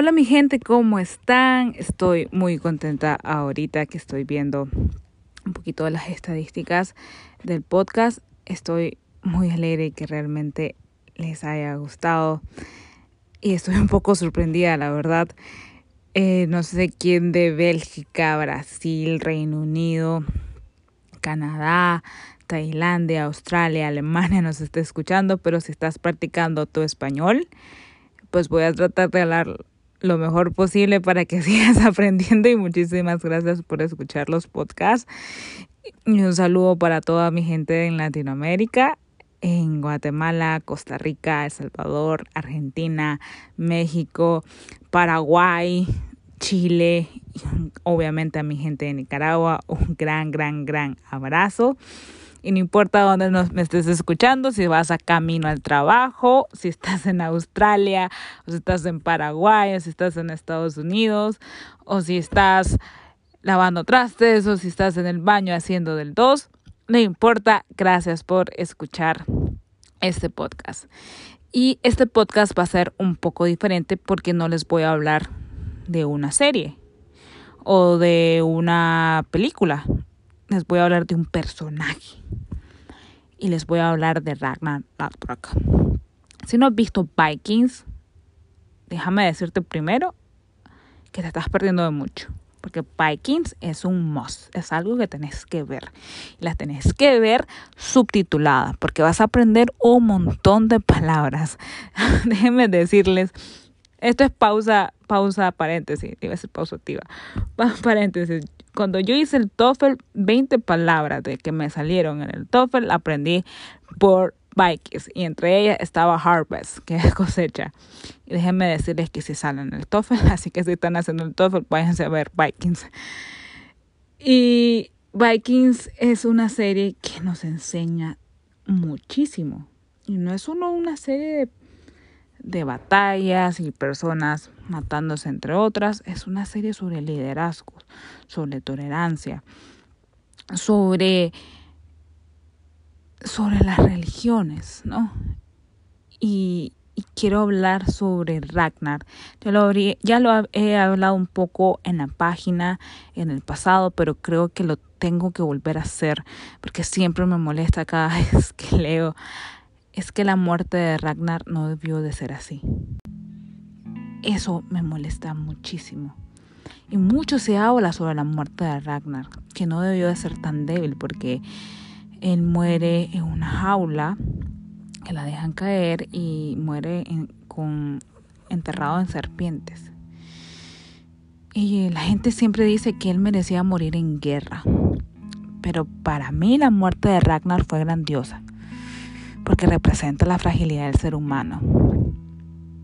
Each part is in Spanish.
Hola mi gente, ¿cómo están? Estoy muy contenta ahorita que estoy viendo un poquito de las estadísticas del podcast. Estoy muy alegre que realmente les haya gustado. Y estoy un poco sorprendida, la verdad. Eh, no sé quién de Bélgica, Brasil, Reino Unido, Canadá, Tailandia, Australia, Alemania nos está escuchando, pero si estás practicando tu español, pues voy a tratar de hablar lo mejor posible para que sigas aprendiendo y muchísimas gracias por escuchar los podcasts. Y un saludo para toda mi gente en Latinoamérica, en Guatemala, Costa Rica, El Salvador, Argentina, México, Paraguay, Chile, obviamente a mi gente de Nicaragua, un gran, gran, gran abrazo. Y no importa dónde nos, me estés escuchando, si vas a camino al trabajo, si estás en Australia, o si estás en Paraguay, si estás en Estados Unidos, o si estás lavando trastes, o si estás en el baño haciendo del 2. No importa, gracias por escuchar este podcast. Y este podcast va a ser un poco diferente porque no les voy a hablar de una serie o de una película les voy a hablar de un personaje. Y les voy a hablar de Ragnar Lothbrok. Si no has visto Vikings, déjame decirte primero que te estás perdiendo de mucho. Porque Vikings es un must, es algo que tenés que ver. Y las tenés que ver subtitulada, porque vas a aprender un montón de palabras. Déjenme decirles, esto es pausa, pausa, paréntesis, iba a ser pausa activa. Paréntesis, cuando yo hice el TOEFL, 20 palabras de que me salieron en el TOEFL aprendí por Vikings y entre ellas estaba harvest, que es cosecha. Y déjenme decirles que si salen en el TOEFL, así que si están haciendo el TOEFL, váyanse a ver Vikings. Y Vikings es una serie que nos enseña muchísimo. Y no es solo una serie de de batallas y personas matándose entre otras. Es una serie sobre liderazgo, sobre tolerancia, sobre, sobre las religiones, ¿no? Y, quiero hablar sobre Ragnar. Ya lo, ya lo he hablado un poco en la página en el pasado, pero creo que lo tengo que volver a hacer porque siempre me molesta cada vez que leo es que la muerte de Ragnar no debió de ser así. Eso me molesta muchísimo. Y mucho se habla sobre la muerte de Ragnar, que no debió de ser tan débil porque él muere en una jaula, que la dejan caer y muere con, enterrado en serpientes. Y la gente siempre dice que él merecía morir en guerra. Pero para mí la muerte de Ragnar fue grandiosa porque representa la fragilidad del ser humano.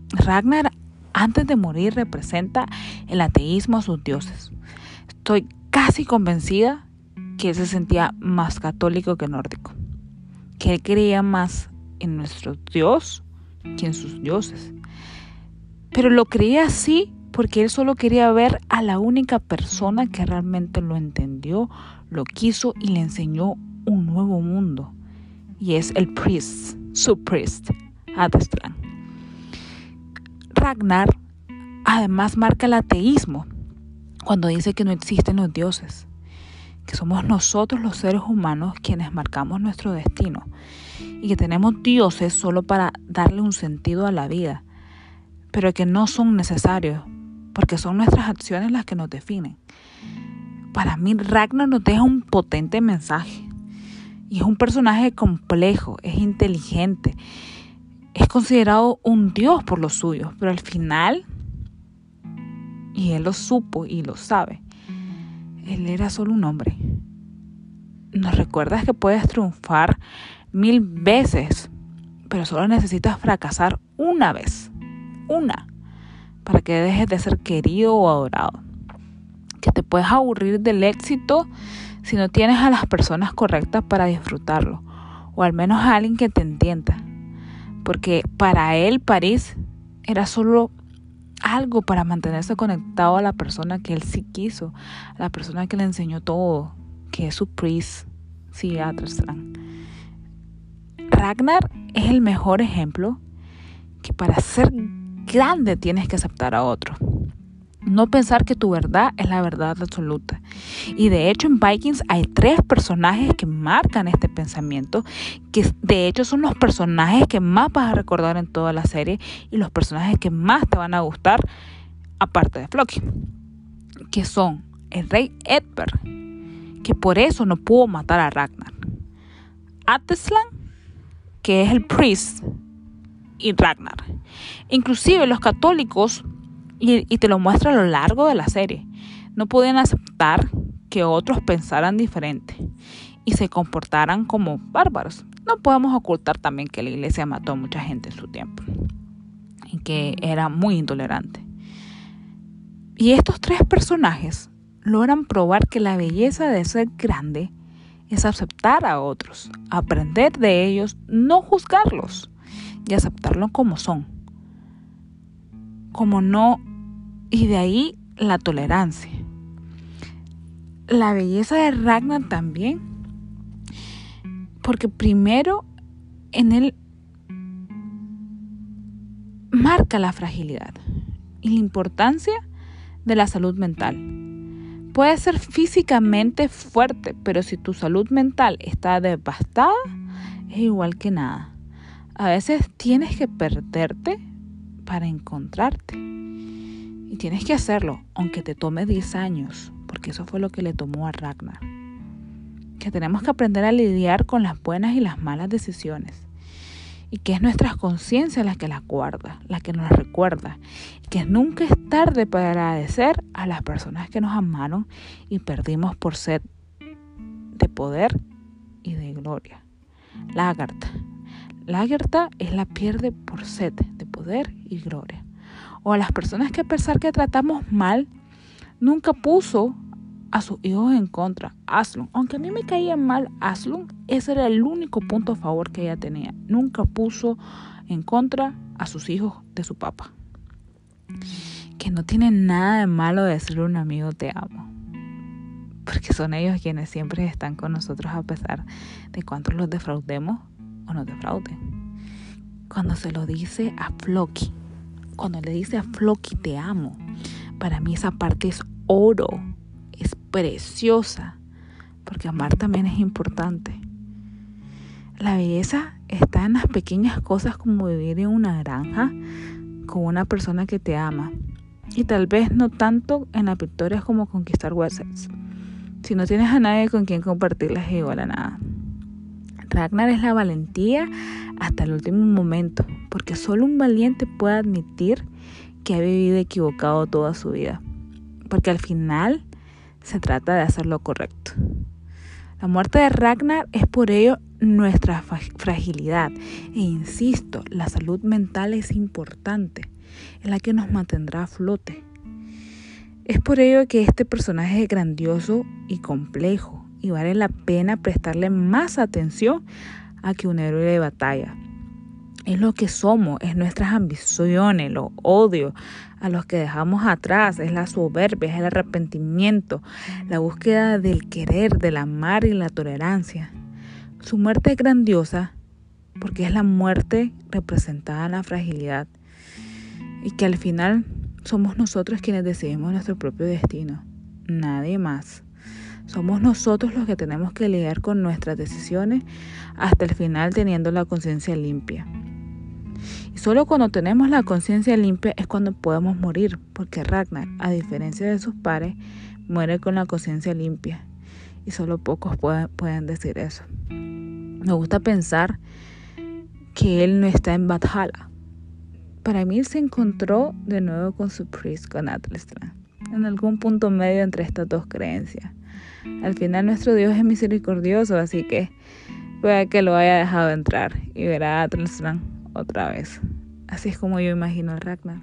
Ragnar, antes de morir, representa el ateísmo a sus dioses. Estoy casi convencida que él se sentía más católico que nórdico, que él creía más en nuestro Dios que en sus dioses. Pero lo creía así porque él solo quería ver a la única persona que realmente lo entendió, lo quiso y le enseñó un nuevo mundo y es el priest, su priest, Adestran. Ragnar además marca el ateísmo cuando dice que no existen los dioses, que somos nosotros los seres humanos quienes marcamos nuestro destino y que tenemos dioses solo para darle un sentido a la vida, pero que no son necesarios porque son nuestras acciones las que nos definen. Para mí Ragnar nos deja un potente mensaje y es un personaje complejo, es inteligente, es considerado un dios por los suyos, pero al final, y él lo supo y lo sabe, él era solo un hombre. Nos recuerdas que puedes triunfar mil veces, pero solo necesitas fracasar una vez, una, para que dejes de ser querido o adorado. Que te puedes aburrir del éxito si no tienes a las personas correctas para disfrutarlo, o al menos a alguien que te entienda. Porque para él París era solo algo para mantenerse conectado a la persona que él sí quiso, a la persona que le enseñó todo, que es su priest, sí, Ragnar es el mejor ejemplo que para ser grande tienes que aceptar a otro. No pensar que tu verdad es la verdad absoluta. Y de hecho en Vikings hay tres personajes que marcan este pensamiento, que de hecho son los personajes que más vas a recordar en toda la serie y los personajes que más te van a gustar, aparte de Floki, que son el rey Edberg, que por eso no pudo matar a Ragnar. Ateslan, que es el priest, y Ragnar. Inclusive los católicos y, te lo muestra a lo largo de la serie. No podían aceptar que otros pensaran diferente y se comportaran como bárbaros. No podemos ocultar también que la iglesia mató a mucha gente en su tiempo y que era muy intolerante. Y estos tres personajes logran probar que la belleza de ser grande es aceptar a otros, aprender de ellos, no juzgarlos y aceptarlos como son como no, y de ahí la tolerancia. La belleza de Ragnar también, porque primero en él marca la fragilidad y la importancia de la salud mental. Puede ser físicamente fuerte, pero si tu salud mental está devastada, es igual que nada. A veces tienes que perderte para encontrarte. Y tienes que hacerlo, aunque te tome 10 años, porque eso fue lo que le tomó a Ragnar. Que tenemos que aprender a lidiar con las buenas y las malas decisiones. Y que es nuestra conciencia la que las guarda, la que nos recuerda. Y que nunca es tarde para agradecer a las personas que nos amaron y perdimos por sed de poder y de gloria. Lagarta. Lagerta es la pierde por sed de poder y gloria. O a las personas que a pesar que tratamos mal, nunca puso a sus hijos en contra. Aslun, aunque a mí me caía mal Aslun, ese era el único punto a favor que ella tenía. Nunca puso en contra a sus hijos de su papá. Que no tiene nada de malo decirle a un amigo te amo. Porque son ellos quienes siempre están con nosotros a pesar de cuántos los defraudemos o no defrauden cuando se lo dice a Floki. Cuando le dice a Floki te amo. Para mí esa parte es oro. Es preciosa. Porque amar también es importante. La belleza está en las pequeñas cosas como vivir en una granja con una persona que te ama. Y tal vez no tanto en las victorias como conquistar Wessex. Si no tienes a nadie con quien compartirlas igual a nada. Ragnar es la valentía hasta el último momento, porque solo un valiente puede admitir que ha vivido equivocado toda su vida, porque al final se trata de hacer lo correcto. La muerte de Ragnar es por ello nuestra fragilidad. E insisto, la salud mental es importante, es la que nos mantendrá a flote. Es por ello que este personaje es grandioso y complejo y vale la pena prestarle más atención a que un héroe de batalla. Es lo que somos, es nuestras ambiciones, los odios a los que dejamos atrás, es la soberbia, es el arrepentimiento, la búsqueda del querer, del amar y la tolerancia. Su muerte es grandiosa porque es la muerte representada en la fragilidad y que al final somos nosotros quienes decidimos nuestro propio destino, nadie más. Somos nosotros los que tenemos que lidiar con nuestras decisiones hasta el final teniendo la conciencia limpia. Y solo cuando tenemos la conciencia limpia es cuando podemos morir, porque Ragnar, a diferencia de sus pares, muere con la conciencia limpia. Y solo pocos pueden, decir eso. Me gusta pensar que él no está en Valhalla. Para mí se encontró de nuevo con su priest, con Atlastran, en algún punto medio entre estas dos creencias. Al final nuestro Dios es misericordioso, así que puede que lo haya dejado entrar y verá a Atlastran otra vez. Así es como yo imagino a Ragnar.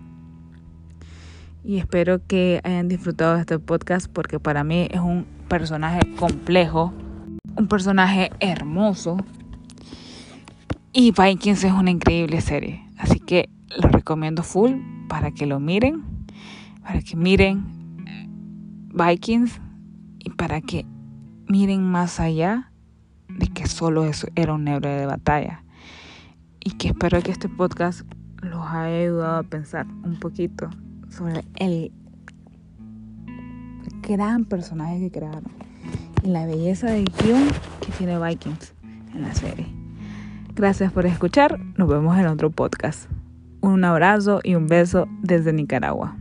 Y espero que hayan disfrutado de este podcast porque para mí es un personaje complejo, un personaje hermoso. Y Vikings es una increíble serie. Así que lo recomiendo full para que lo miren, para que miren Vikings y para que miren más allá de que solo eso era un héroe de batalla. Y que espero que este podcast los haya ayudado a pensar un poquito sobre el gran personaje que crearon y la belleza de guion que tiene Vikings en la serie. Gracias por escuchar, nos vemos en otro podcast. Un abrazo y un beso desde Nicaragua.